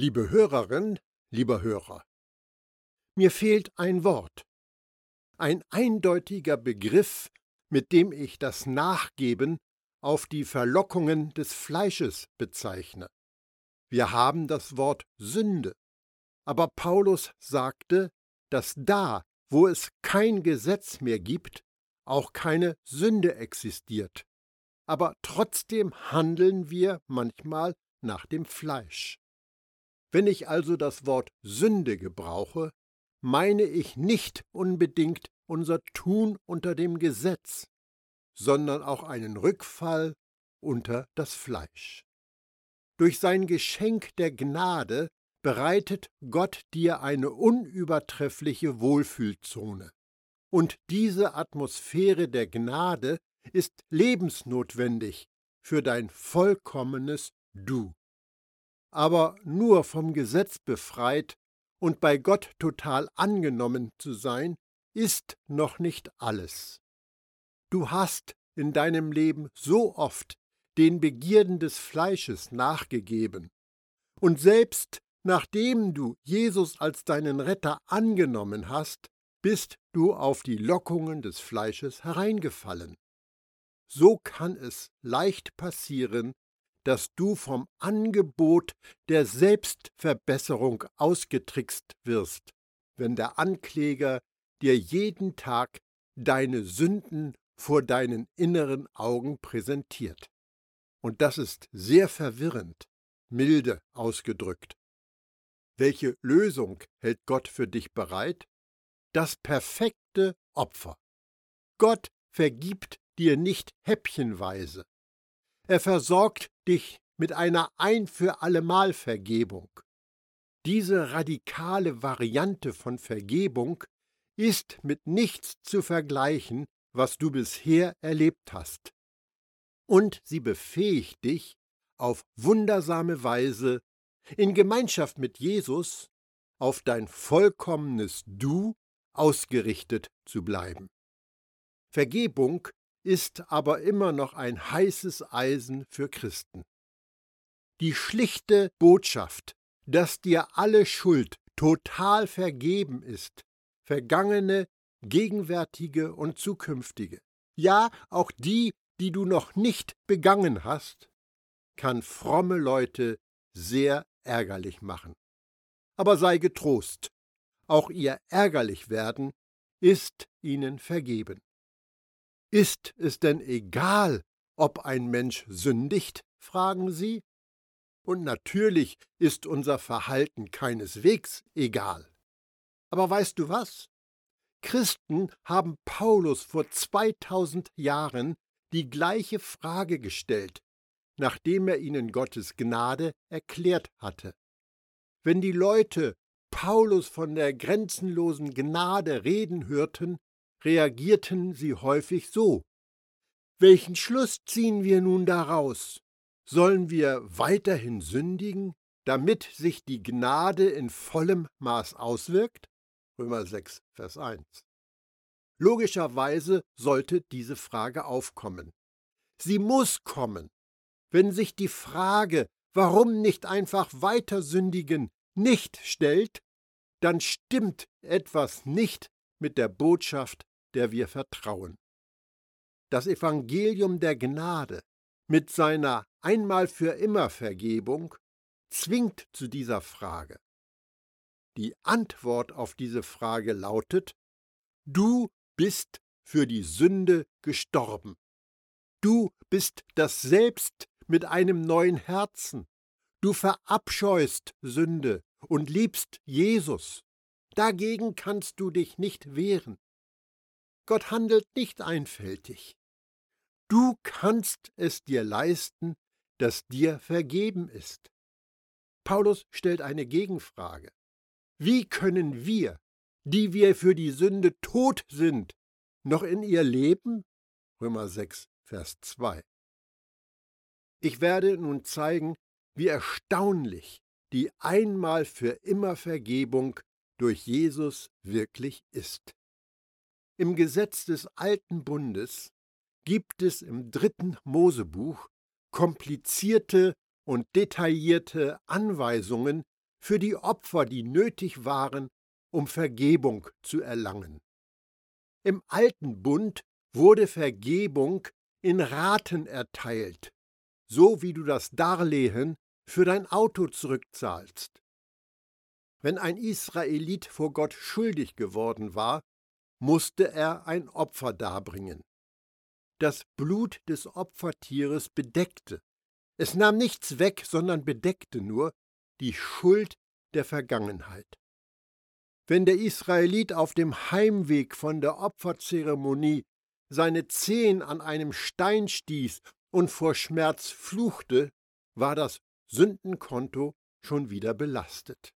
Liebe Hörerin, lieber Hörer, mir fehlt ein Wort, ein eindeutiger Begriff, mit dem ich das Nachgeben auf die Verlockungen des Fleisches bezeichne. Wir haben das Wort Sünde, aber Paulus sagte, dass da, wo es kein Gesetz mehr gibt, auch keine Sünde existiert. Aber trotzdem handeln wir manchmal nach dem Fleisch. Wenn ich also das Wort Sünde gebrauche, meine ich nicht unbedingt unser Tun unter dem Gesetz, sondern auch einen Rückfall unter das Fleisch. Durch sein Geschenk der Gnade bereitet Gott dir eine unübertreffliche Wohlfühlzone. Und diese Atmosphäre der Gnade ist lebensnotwendig für dein vollkommenes Du. Aber nur vom Gesetz befreit und bei Gott total angenommen zu sein, ist noch nicht alles. Du hast in deinem Leben so oft den Begierden des Fleisches nachgegeben, und selbst nachdem du Jesus als deinen Retter angenommen hast, bist du auf die Lockungen des Fleisches hereingefallen. So kann es leicht passieren, dass du vom Angebot der Selbstverbesserung ausgetrickst wirst, wenn der Ankläger dir jeden Tag deine Sünden vor deinen inneren Augen präsentiert. Und das ist sehr verwirrend, milde ausgedrückt. Welche Lösung hält Gott für dich bereit? Das perfekte Opfer. Gott vergibt dir nicht häppchenweise. Er versorgt dich mit einer ein für allemal Vergebung. Diese radikale Variante von Vergebung ist mit nichts zu vergleichen, was du bisher erlebt hast. Und sie befähigt dich, auf wundersame Weise in Gemeinschaft mit Jesus auf dein vollkommenes Du ausgerichtet zu bleiben. Vergebung ist aber immer noch ein heißes Eisen für Christen. Die schlichte Botschaft, dass dir alle Schuld total vergeben ist, vergangene, gegenwärtige und zukünftige, ja auch die, die du noch nicht begangen hast, kann fromme Leute sehr ärgerlich machen. Aber sei getrost, auch ihr ärgerlich werden ist ihnen vergeben. Ist es denn egal, ob ein Mensch sündigt? fragen sie. Und natürlich ist unser Verhalten keineswegs egal. Aber weißt du was? Christen haben Paulus vor 2000 Jahren die gleiche Frage gestellt, nachdem er ihnen Gottes Gnade erklärt hatte. Wenn die Leute Paulus von der grenzenlosen Gnade reden hörten, reagierten sie häufig so. Welchen Schluss ziehen wir nun daraus? Sollen wir weiterhin sündigen, damit sich die Gnade in vollem Maß auswirkt? Römer 6, Vers 1. Logischerweise sollte diese Frage aufkommen. Sie muss kommen. Wenn sich die Frage, warum nicht einfach weiter sündigen, nicht stellt, dann stimmt etwas nicht mit der Botschaft der wir vertrauen. Das Evangelium der Gnade mit seiner einmal für immer Vergebung zwingt zu dieser Frage. Die Antwort auf diese Frage lautet, du bist für die Sünde gestorben. Du bist das Selbst mit einem neuen Herzen. Du verabscheust Sünde und liebst Jesus. Dagegen kannst du dich nicht wehren. Gott handelt nicht einfältig. Du kannst es dir leisten, dass dir vergeben ist. Paulus stellt eine Gegenfrage. Wie können wir, die wir für die Sünde tot sind, noch in ihr leben? Römer 6, Vers 2. Ich werde nun zeigen, wie erstaunlich die einmal für immer Vergebung durch Jesus wirklich ist. Im Gesetz des alten Bundes gibt es im dritten Mosebuch komplizierte und detaillierte Anweisungen, für die Opfer, die nötig waren, um Vergebung zu erlangen. Im alten Bund wurde Vergebung in Raten erteilt, so wie du das Darlehen für dein Auto zurückzahlst. Wenn ein Israelit vor Gott schuldig geworden war, musste er ein Opfer darbringen. Das Blut des Opfertieres bedeckte. Es nahm nichts weg, sondern bedeckte nur die Schuld der Vergangenheit. Wenn der Israelit auf dem Heimweg von der Opferzeremonie seine Zehen an einem Stein stieß und vor Schmerz fluchte, war das Sündenkonto schon wieder belastet.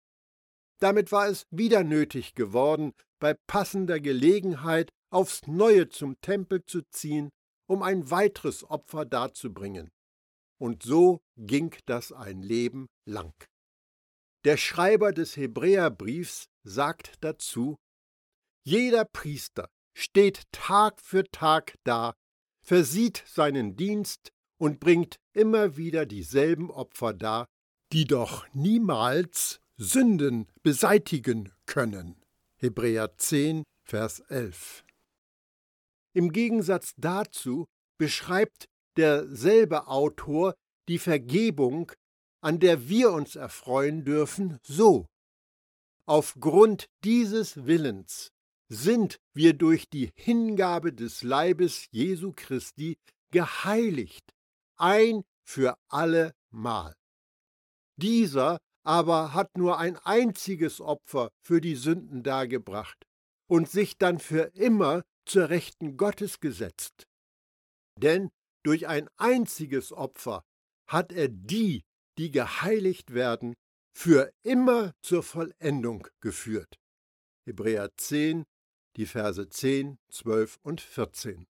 Damit war es wieder nötig geworden, bei passender Gelegenheit aufs Neue zum Tempel zu ziehen, um ein weiteres Opfer darzubringen. Und so ging das ein Leben lang. Der Schreiber des Hebräerbriefs sagt dazu, jeder Priester steht Tag für Tag da, versieht seinen Dienst und bringt immer wieder dieselben Opfer dar, die doch niemals Sünden beseitigen können. Hebräer 10, Vers 11. Im Gegensatz dazu beschreibt derselbe Autor die Vergebung, an der wir uns erfreuen dürfen, so. Aufgrund dieses Willens sind wir durch die Hingabe des Leibes Jesu Christi geheiligt, ein für alle Mal. Dieser aber hat nur ein einziges Opfer für die Sünden dargebracht und sich dann für immer zur Rechten Gottes gesetzt. Denn durch ein einziges Opfer hat er die, die geheiligt werden, für immer zur Vollendung geführt. Hebräer 10, die Verse 10, 12 und 14.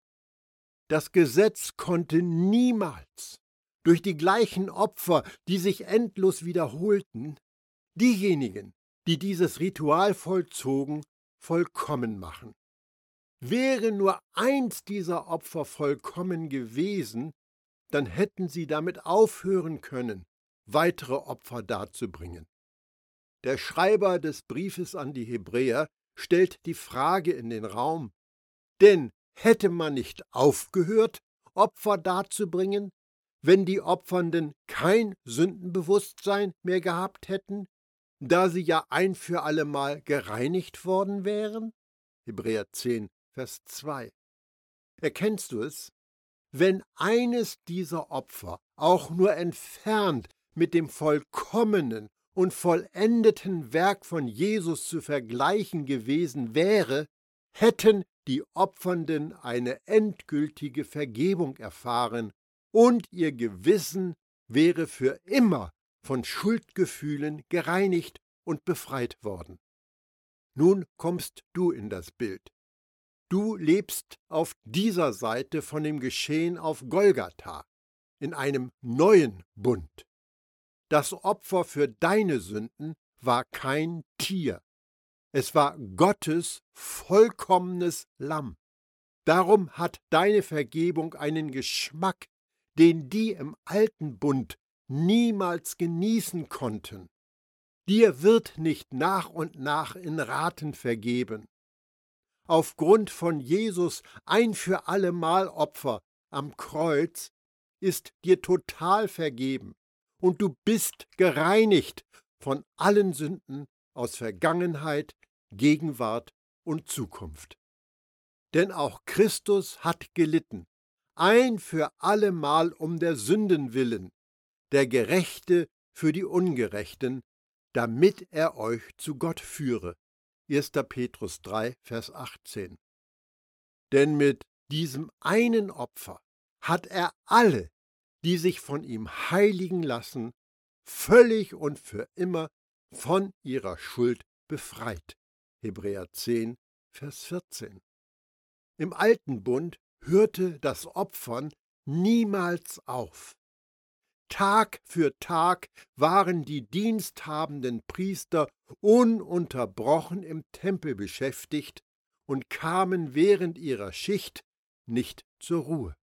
Das Gesetz konnte niemals durch die gleichen Opfer, die sich endlos wiederholten, diejenigen, die dieses Ritual vollzogen, vollkommen machen. Wäre nur eins dieser Opfer vollkommen gewesen, dann hätten sie damit aufhören können, weitere Opfer darzubringen. Der Schreiber des Briefes an die Hebräer stellt die Frage in den Raum, denn hätte man nicht aufgehört, Opfer darzubringen, wenn die Opfernden kein Sündenbewusstsein mehr gehabt hätten, da sie ja ein für allemal gereinigt worden wären? Hebräer 10, Vers 2. Erkennst du es? Wenn eines dieser Opfer auch nur entfernt mit dem vollkommenen und vollendeten Werk von Jesus zu vergleichen gewesen wäre, hätten die Opfernden eine endgültige Vergebung erfahren und ihr Gewissen wäre für immer von Schuldgefühlen gereinigt und befreit worden. Nun kommst du in das Bild. Du lebst auf dieser Seite von dem Geschehen auf Golgatha, in einem neuen Bund. Das Opfer für deine Sünden war kein Tier. Es war Gottes vollkommenes Lamm. Darum hat deine Vergebung einen Geschmack, den die im alten Bund niemals genießen konnten. Dir wird nicht nach und nach in Raten vergeben. Aufgrund von Jesus ein für allemal Opfer am Kreuz ist dir total vergeben und du bist gereinigt von allen Sünden aus Vergangenheit, Gegenwart und Zukunft. Denn auch Christus hat gelitten, ein für allemal um der Sünden willen, der Gerechte für die Ungerechten, damit er euch zu Gott führe. 1. Petrus 3, Vers 18. Denn mit diesem einen Opfer hat er alle, die sich von ihm heiligen lassen, völlig und für immer von ihrer Schuld befreit. Hebräer 10, Vers 14. Im alten Bund hörte das Opfern niemals auf. Tag für Tag waren die diensthabenden Priester ununterbrochen im Tempel beschäftigt und kamen während ihrer Schicht nicht zur Ruhe.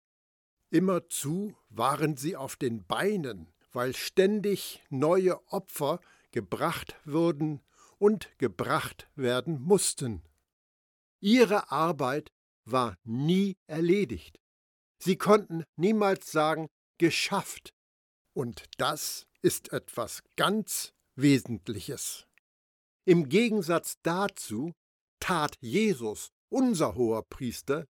Immerzu waren sie auf den Beinen, weil ständig neue Opfer gebracht wurden und gebracht werden mussten. Ihre Arbeit war nie erledigt. Sie konnten niemals sagen, geschafft. Und das ist etwas ganz Wesentliches. Im Gegensatz dazu tat Jesus, unser hoher Priester,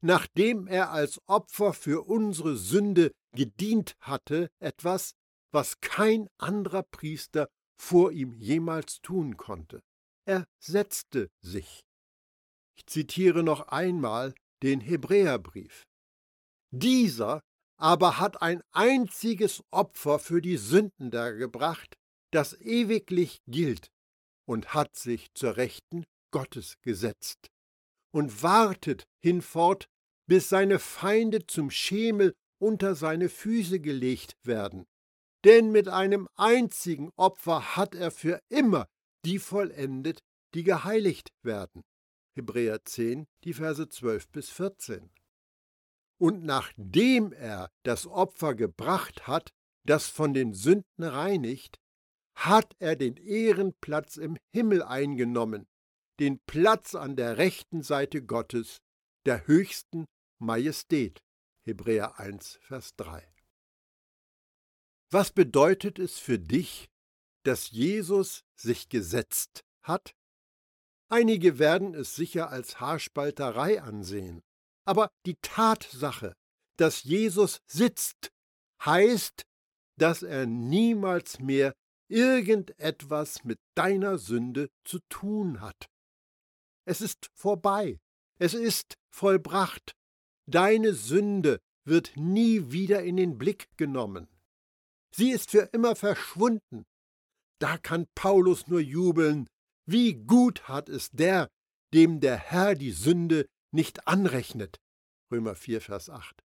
nachdem er als Opfer für unsere Sünde gedient hatte, etwas, was kein anderer Priester vor ihm jemals tun konnte. Er setzte sich. Ich zitiere noch einmal den Hebräerbrief. Dieser aber hat ein einziges Opfer für die Sünden dargebracht, das ewiglich gilt, und hat sich zur Rechten Gottes gesetzt und wartet hinfort, bis seine Feinde zum Schemel unter seine Füße gelegt werden. Denn mit einem einzigen Opfer hat er für immer die vollendet, die geheiligt werden. Hebräer 10, die Verse 12 bis 14. Und nachdem er das Opfer gebracht hat, das von den Sünden reinigt, hat er den Ehrenplatz im Himmel eingenommen, den Platz an der rechten Seite Gottes, der höchsten Majestät. Hebräer 1, Vers 3. Was bedeutet es für dich, dass Jesus sich gesetzt hat? Einige werden es sicher als Haarspalterei ansehen, aber die Tatsache, dass Jesus sitzt, heißt, dass er niemals mehr irgendetwas mit deiner Sünde zu tun hat. Es ist vorbei, es ist vollbracht, deine Sünde wird nie wieder in den Blick genommen. Sie ist für immer verschwunden. Da kann Paulus nur jubeln, wie gut hat es der, dem der Herr die Sünde nicht anrechnet. Römer 4, Vers 8.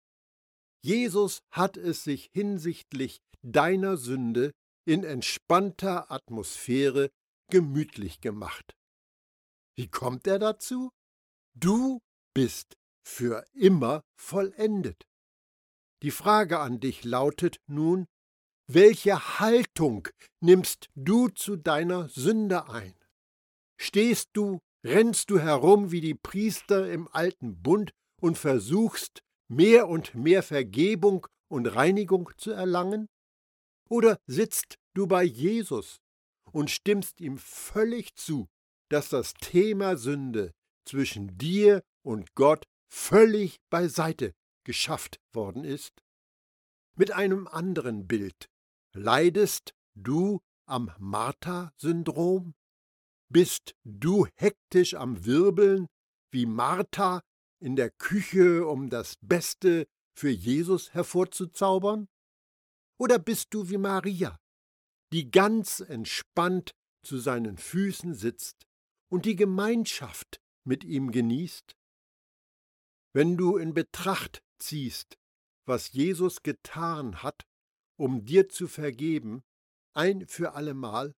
Jesus hat es sich hinsichtlich deiner Sünde in entspannter Atmosphäre gemütlich gemacht. Wie kommt er dazu? Du bist für immer vollendet. Die Frage an dich lautet nun, welche Haltung nimmst du zu deiner Sünde ein? Stehst du, rennst du herum wie die Priester im alten Bund und versuchst, mehr und mehr Vergebung und Reinigung zu erlangen? Oder sitzt du bei Jesus und stimmst ihm völlig zu, dass das Thema Sünde zwischen dir und Gott völlig beiseite geschafft worden ist? Mit einem anderen Bild leidest du am Martha-Syndrom? Bist du hektisch am Wirbeln wie Martha in der Küche, um das Beste für Jesus hervorzuzaubern? Oder bist du wie Maria, die ganz entspannt zu seinen Füßen sitzt und die Gemeinschaft mit ihm genießt? Wenn du in Betracht ziehst, was Jesus getan hat, um dir zu vergeben, ein für allemal,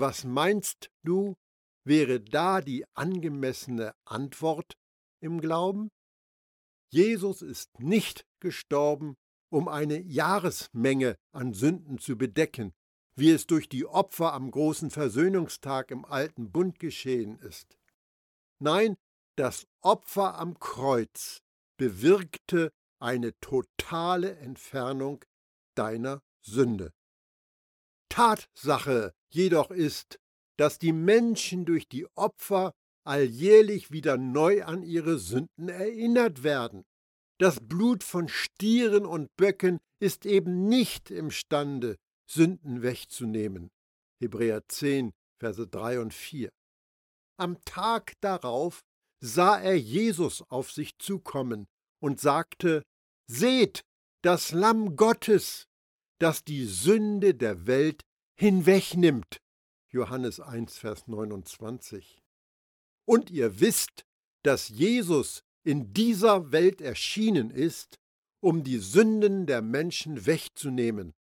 was meinst du, wäre da die angemessene Antwort im Glauben? Jesus ist nicht gestorben, um eine Jahresmenge an Sünden zu bedecken, wie es durch die Opfer am großen Versöhnungstag im alten Bund geschehen ist. Nein, das Opfer am Kreuz bewirkte eine totale Entfernung deiner Sünde. Tatsache jedoch ist, dass die Menschen durch die Opfer alljährlich wieder neu an ihre Sünden erinnert werden. Das Blut von Stieren und Böcken ist eben nicht imstande, Sünden wegzunehmen. Hebräer 10, Verse 3 und 4. Am Tag darauf sah er Jesus auf sich zukommen und sagte: Seht, das Lamm Gottes, das die Sünde der Welt hinwegnimmt. Johannes 1, Vers 29. Und ihr wisst, dass Jesus in dieser Welt erschienen ist, um die Sünden der Menschen wegzunehmen,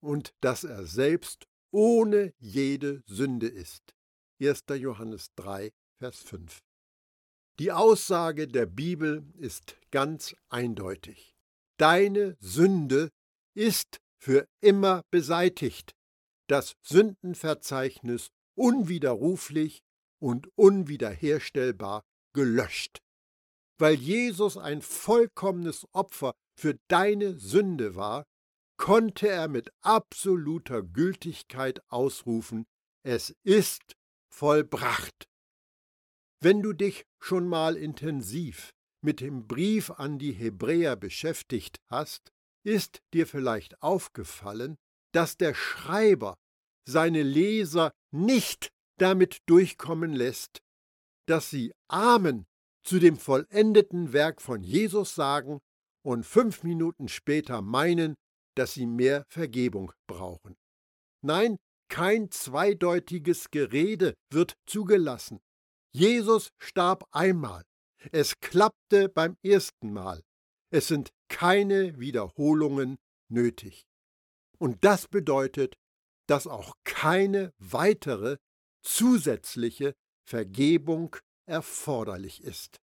und dass er selbst ohne jede Sünde ist. 1. Johannes 3, Vers 5. Die Aussage der Bibel ist ganz eindeutig. Deine Sünde ist für immer beseitigt. Das Sündenverzeichnis unwiderruflich und unwiederherstellbar gelöscht. Weil Jesus ein vollkommenes Opfer für deine Sünde war, konnte er mit absoluter Gültigkeit ausrufen, es ist vollbracht. Wenn du dich schon mal intensiv mit dem Brief an die Hebräer beschäftigt hast, ist dir vielleicht aufgefallen, dass der Schreiber seine Leser nicht damit durchkommen lässt, dass sie Amen zu dem vollendeten Werk von Jesus sagen und fünf Minuten später meinen, dass sie mehr Vergebung brauchen. Nein, kein zweideutiges Gerede wird zugelassen. Jesus starb einmal. Es klappte beim ersten Mal. Es sind keine Wiederholungen nötig. Und das bedeutet, dass auch keine weitere zusätzliche Vergebung erforderlich ist.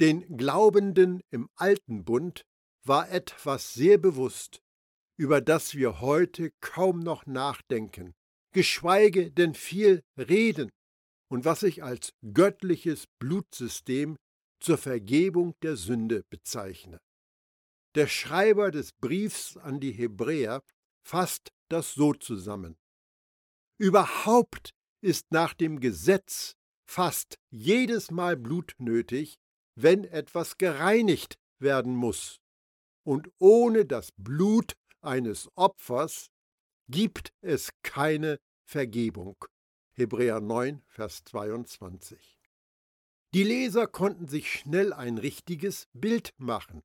Den Glaubenden im alten Bund war etwas sehr bewusst, über das wir heute kaum noch nachdenken, geschweige denn viel reden, und was ich als göttliches Blutsystem zur Vergebung der Sünde bezeichne. Der Schreiber des Briefs an die Hebräer fasst das so zusammen. Überhaupt ist nach dem Gesetz fast jedes Mal Blut nötig, wenn etwas gereinigt werden muss. Und ohne das Blut eines Opfers gibt es keine Vergebung. Hebräer 9, Vers 22. Die Leser konnten sich schnell ein richtiges Bild machen.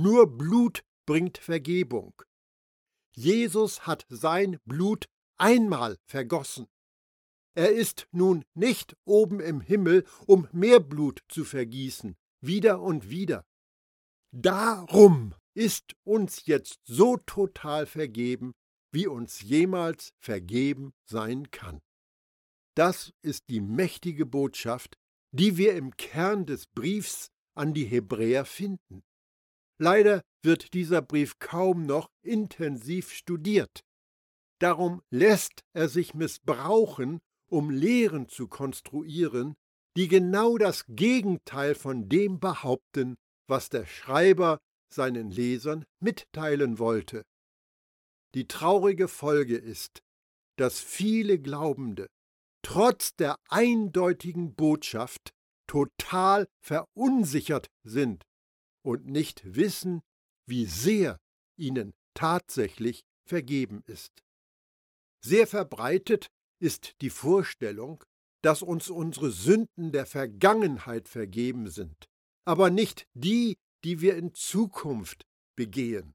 Nur Blut bringt Vergebung. Jesus hat sein Blut einmal vergossen. Er ist nun nicht oben im Himmel, um mehr Blut zu vergießen, wieder und wieder. Darum ist uns jetzt so total vergeben, wie uns jemals vergeben sein kann. Das ist die mächtige Botschaft, die wir im Kern des Briefs an die Hebräer finden. Leider wird dieser Brief kaum noch intensiv studiert. Darum lässt er sich missbrauchen, um Lehren zu konstruieren, die genau das Gegenteil von dem behaupten, was der Schreiber seinen Lesern mitteilen wollte. Die traurige Folge ist, dass viele Glaubende trotz der eindeutigen Botschaft total verunsichert sind und nicht wissen, wie sehr ihnen tatsächlich vergeben ist. Sehr verbreitet ist die Vorstellung, dass uns unsere Sünden der Vergangenheit vergeben sind, aber nicht die, die wir in Zukunft begehen.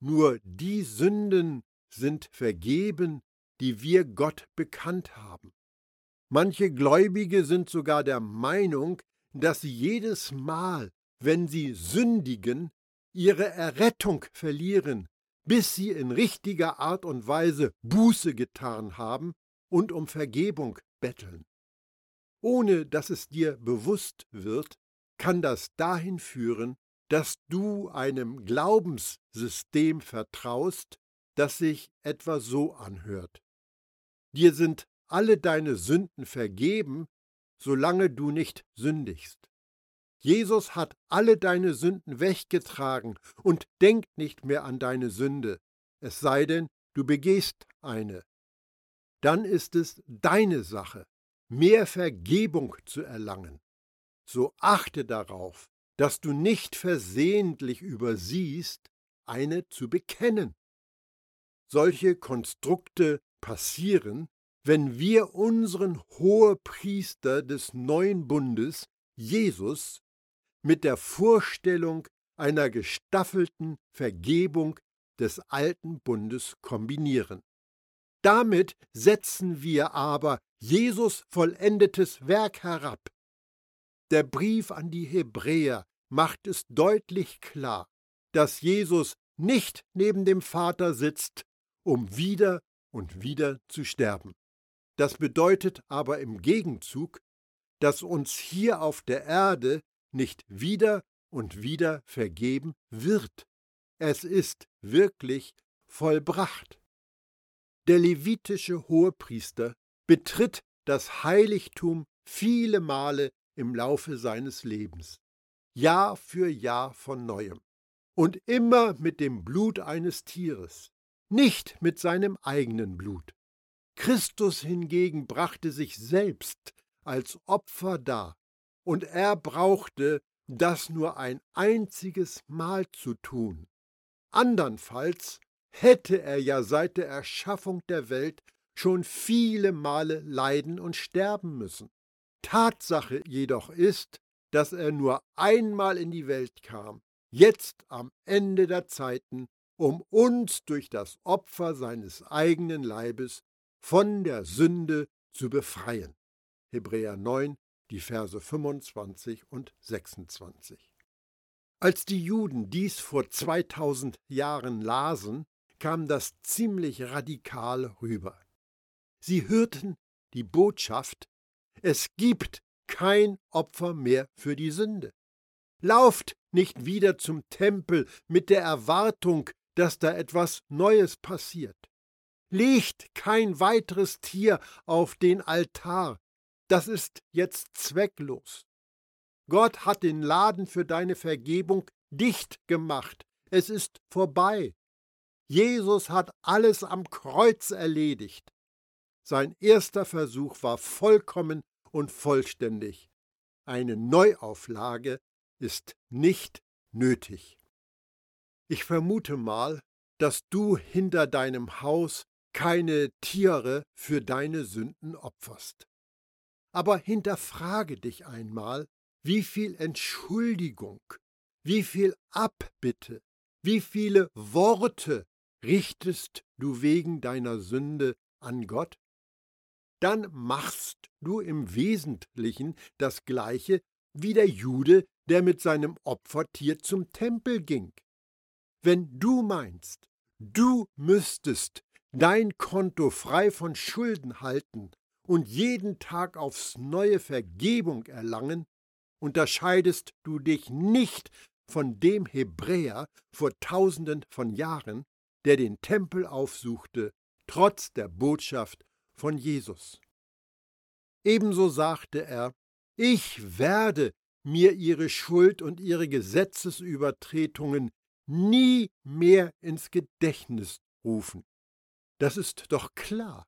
Nur die Sünden sind vergeben, die wir Gott bekannt haben. Manche Gläubige sind sogar der Meinung, dass sie jedes Mal, wenn sie sündigen, ihre Errettung verlieren, bis sie in richtiger Art und Weise Buße getan haben und um Vergebung betteln. Ohne dass es dir bewusst wird, kann das dahin führen, dass du einem Glaubenssystem vertraust, das sich etwa so anhört. Dir sind alle deine Sünden vergeben, solange du nicht sündigst. Jesus hat alle deine Sünden weggetragen und denkt nicht mehr an deine Sünde, es sei denn, du begehst eine dann ist es deine Sache, mehr Vergebung zu erlangen. So achte darauf, dass du nicht versehentlich übersiehst, eine zu bekennen. Solche Konstrukte passieren, wenn wir unseren Hohepriester des neuen Bundes, Jesus, mit der Vorstellung einer gestaffelten Vergebung des alten Bundes kombinieren. Damit setzen wir aber Jesus vollendetes Werk herab. Der Brief an die Hebräer macht es deutlich klar, dass Jesus nicht neben dem Vater sitzt, um wieder und wieder zu sterben. Das bedeutet aber im Gegenzug, dass uns hier auf der Erde nicht wieder und wieder vergeben wird. Es ist wirklich vollbracht. Der levitische Hohepriester betritt das Heiligtum viele Male im Laufe seines Lebens, Jahr für Jahr von neuem, und immer mit dem Blut eines Tieres, nicht mit seinem eigenen Blut. Christus hingegen brachte sich selbst als Opfer dar, und er brauchte das nur ein einziges Mal zu tun. Andernfalls hätte er ja seit der Erschaffung der Welt schon viele Male leiden und sterben müssen. Tatsache jedoch ist, dass er nur einmal in die Welt kam, jetzt am Ende der Zeiten, um uns durch das Opfer seines eigenen Leibes von der Sünde zu befreien. Hebräer 9, die Verse 25 und 26. Als die Juden dies vor 2000 Jahren lasen, kam das ziemlich radikal rüber. Sie hörten die Botschaft, es gibt kein Opfer mehr für die Sünde. Lauft nicht wieder zum Tempel mit der Erwartung, dass da etwas Neues passiert. Legt kein weiteres Tier auf den Altar, das ist jetzt zwecklos. Gott hat den Laden für deine Vergebung dicht gemacht. Es ist vorbei. Jesus hat alles am Kreuz erledigt. Sein erster Versuch war vollkommen und vollständig. Eine Neuauflage ist nicht nötig. Ich vermute mal, dass du hinter deinem Haus keine Tiere für deine Sünden opferst. Aber hinterfrage dich einmal, wie viel Entschuldigung, wie viel Abbitte, wie viele Worte richtest du wegen deiner Sünde an Gott? dann machst du im Wesentlichen das gleiche wie der Jude, der mit seinem Opfertier zum Tempel ging. Wenn du meinst, du müsstest dein Konto frei von Schulden halten und jeden Tag aufs neue Vergebung erlangen, unterscheidest du dich nicht von dem Hebräer vor tausenden von Jahren, der den Tempel aufsuchte, trotz der Botschaft von Jesus. Ebenso sagte er, ich werde mir ihre Schuld und ihre Gesetzesübertretungen nie mehr ins Gedächtnis rufen. Das ist doch klar.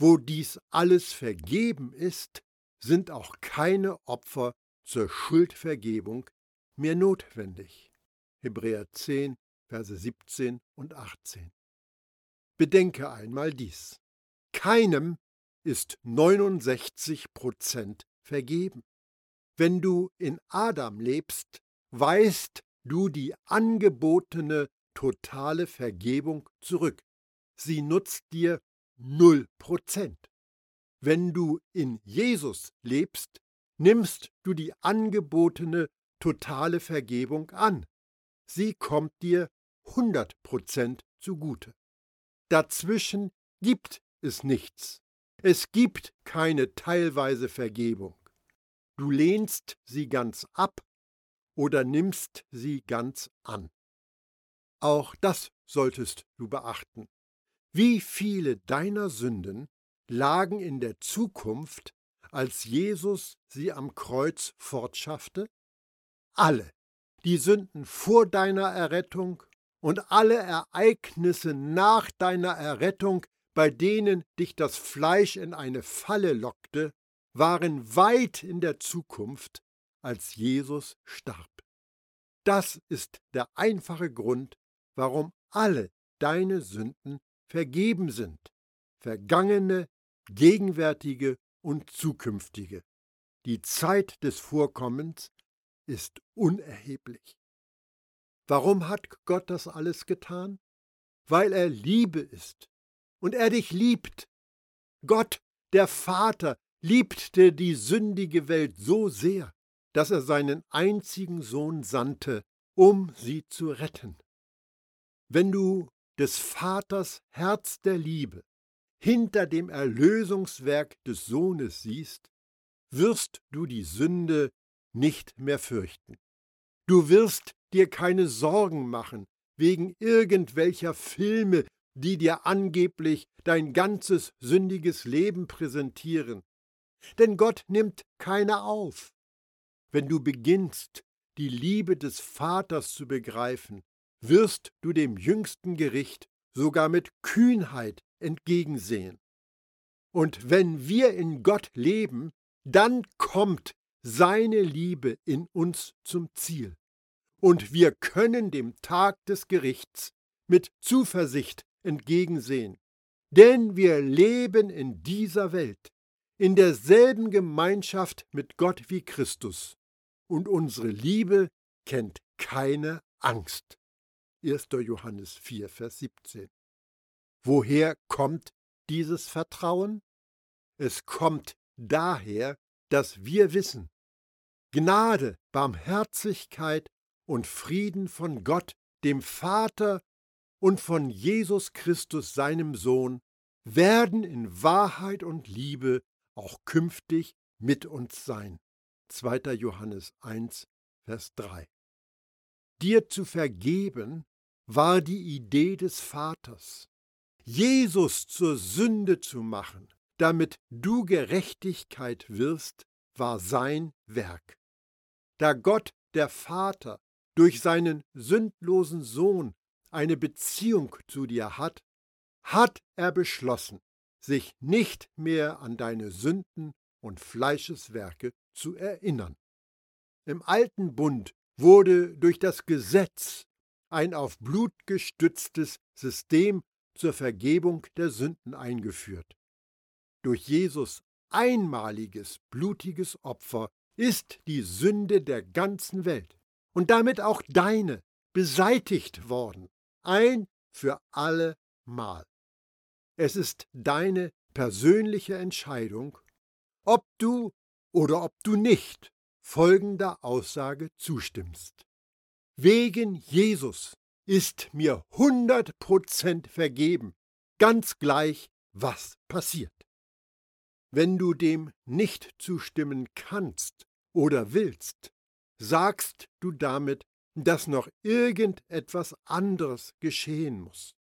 Wo dies alles vergeben ist, sind auch keine Opfer zur Schuldvergebung mehr notwendig. Hebräer 10, Verse 17 und 18. Bedenke einmal dies. Keinem ist 69 Prozent vergeben. Wenn du in Adam lebst, weist du die angebotene totale Vergebung zurück. Sie nutzt dir 0 Prozent. Wenn du in Jesus lebst, nimmst du die angebotene totale Vergebung an. Sie kommt dir 100 Prozent zugute. Dazwischen gibt ist nichts. Es gibt keine teilweise Vergebung. Du lehnst sie ganz ab oder nimmst sie ganz an. Auch das solltest du beachten. Wie viele deiner Sünden lagen in der Zukunft, als Jesus sie am Kreuz fortschaffte? Alle. Die Sünden vor deiner Errettung und alle Ereignisse nach deiner Errettung bei denen dich das Fleisch in eine Falle lockte, waren weit in der Zukunft, als Jesus starb. Das ist der einfache Grund, warum alle deine Sünden vergeben sind, vergangene, gegenwärtige und zukünftige. Die Zeit des Vorkommens ist unerheblich. Warum hat Gott das alles getan? Weil er Liebe ist und er dich liebt. Gott, der Vater, liebte die sündige Welt so sehr, dass er seinen einzigen Sohn sandte, um sie zu retten. Wenn du des Vaters Herz der Liebe hinter dem Erlösungswerk des Sohnes siehst, wirst du die Sünde nicht mehr fürchten. Du wirst dir keine Sorgen machen wegen irgendwelcher Filme, die dir angeblich dein ganzes sündiges Leben präsentieren. Denn Gott nimmt keiner auf. Wenn du beginnst, die Liebe des Vaters zu begreifen, wirst du dem jüngsten Gericht sogar mit Kühnheit entgegensehen. Und wenn wir in Gott leben, dann kommt seine Liebe in uns zum Ziel. Und wir können dem Tag des Gerichts mit Zuversicht entgegensehen. Denn wir leben in dieser Welt, in derselben Gemeinschaft mit Gott wie Christus. Und unsere Liebe kennt keine Angst. 1. Johannes 4, Vers 17. Woher kommt dieses Vertrauen? Es kommt daher, dass wir wissen, Gnade, Barmherzigkeit und Frieden von Gott, dem Vater und von Jesus Christus, seinem Sohn, werden in Wahrheit und Liebe auch künftig mit uns sein. 2. Johannes 1, Vers 3. Dir zu vergeben war die Idee des Vaters, Jesus zur Sünde zu machen, damit du Gerechtigkeit wirst, war sein Werk. Da Gott, der Vater, durch seinen sündlosen Sohn eine Beziehung zu dir hat, hat er beschlossen, sich nicht mehr an deine Sünden und Fleischeswerke zu erinnern. Im alten Bund wurde durch das Gesetz ein auf Blut gestütztes System zur Vergebung der Sünden eingeführt. Durch Jesus einmaliges blutiges Opfer ist die Sünde der ganzen Welt und damit auch deine beseitigt worden, ein für alle Mal. Es ist deine persönliche Entscheidung, ob du oder ob du nicht folgender Aussage zustimmst. Wegen Jesus ist mir hundert Prozent vergeben, ganz gleich, was passiert. Wenn du dem nicht zustimmen kannst oder willst, sagst du damit, dass noch irgendetwas anderes geschehen muss.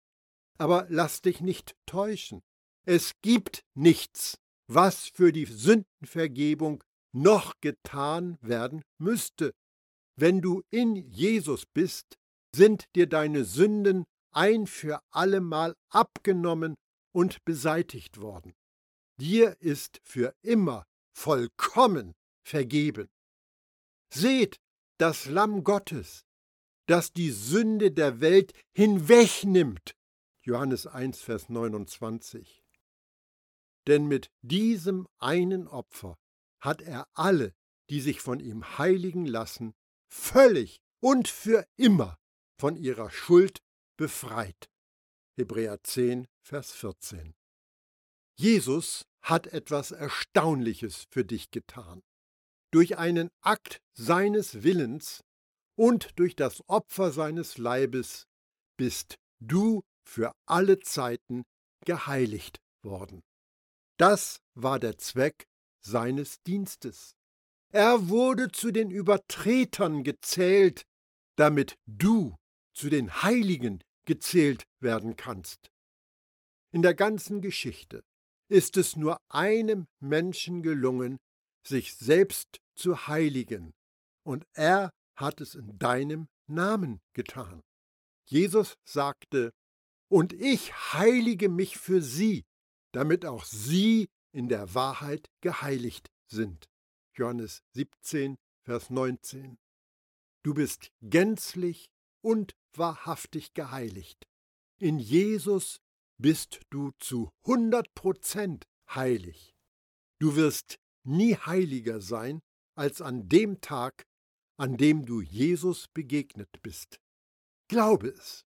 Aber lass dich nicht täuschen. Es gibt nichts, was für die Sündenvergebung noch getan werden müsste. Wenn du in Jesus bist, sind dir deine Sünden ein für allemal abgenommen und beseitigt worden. Dir ist für immer vollkommen vergeben. Seht das Lamm Gottes, das die Sünde der Welt hinwegnimmt. Johannes 1, Vers 29. Denn mit diesem einen Opfer hat er alle, die sich von ihm heiligen lassen, völlig und für immer von ihrer Schuld befreit. Hebräer 10, Vers 14. Jesus hat etwas Erstaunliches für dich getan. Durch einen Akt seines Willens und durch das Opfer seines Leibes bist du für alle Zeiten geheiligt worden. Das war der Zweck seines Dienstes. Er wurde zu den Übertretern gezählt, damit du zu den Heiligen gezählt werden kannst. In der ganzen Geschichte ist es nur einem Menschen gelungen, sich selbst zu heiligen, und er hat es in deinem Namen getan. Jesus sagte, und ich heilige mich für sie, damit auch sie in der Wahrheit geheiligt sind. Johannes 17, Vers 19. Du bist gänzlich und wahrhaftig geheiligt. In Jesus bist du zu 100 Prozent heilig. Du wirst nie heiliger sein als an dem Tag, an dem du Jesus begegnet bist. Glaube es.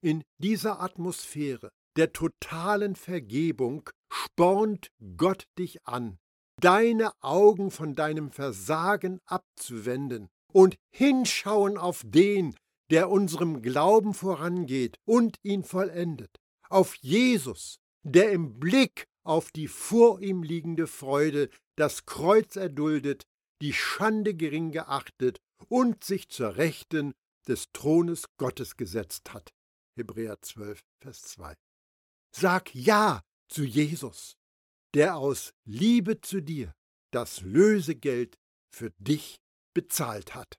In dieser Atmosphäre der totalen Vergebung spornt Gott dich an, deine Augen von deinem Versagen abzuwenden und hinschauen auf den, der unserem Glauben vorangeht und ihn vollendet auf Jesus, der im Blick auf die vor ihm liegende Freude das Kreuz erduldet, die Schande gering geachtet und sich zur Rechten des Thrones Gottes gesetzt hat. Hebräer 12, Vers 2. Sag Ja zu Jesus, der aus Liebe zu dir das Lösegeld für dich bezahlt hat.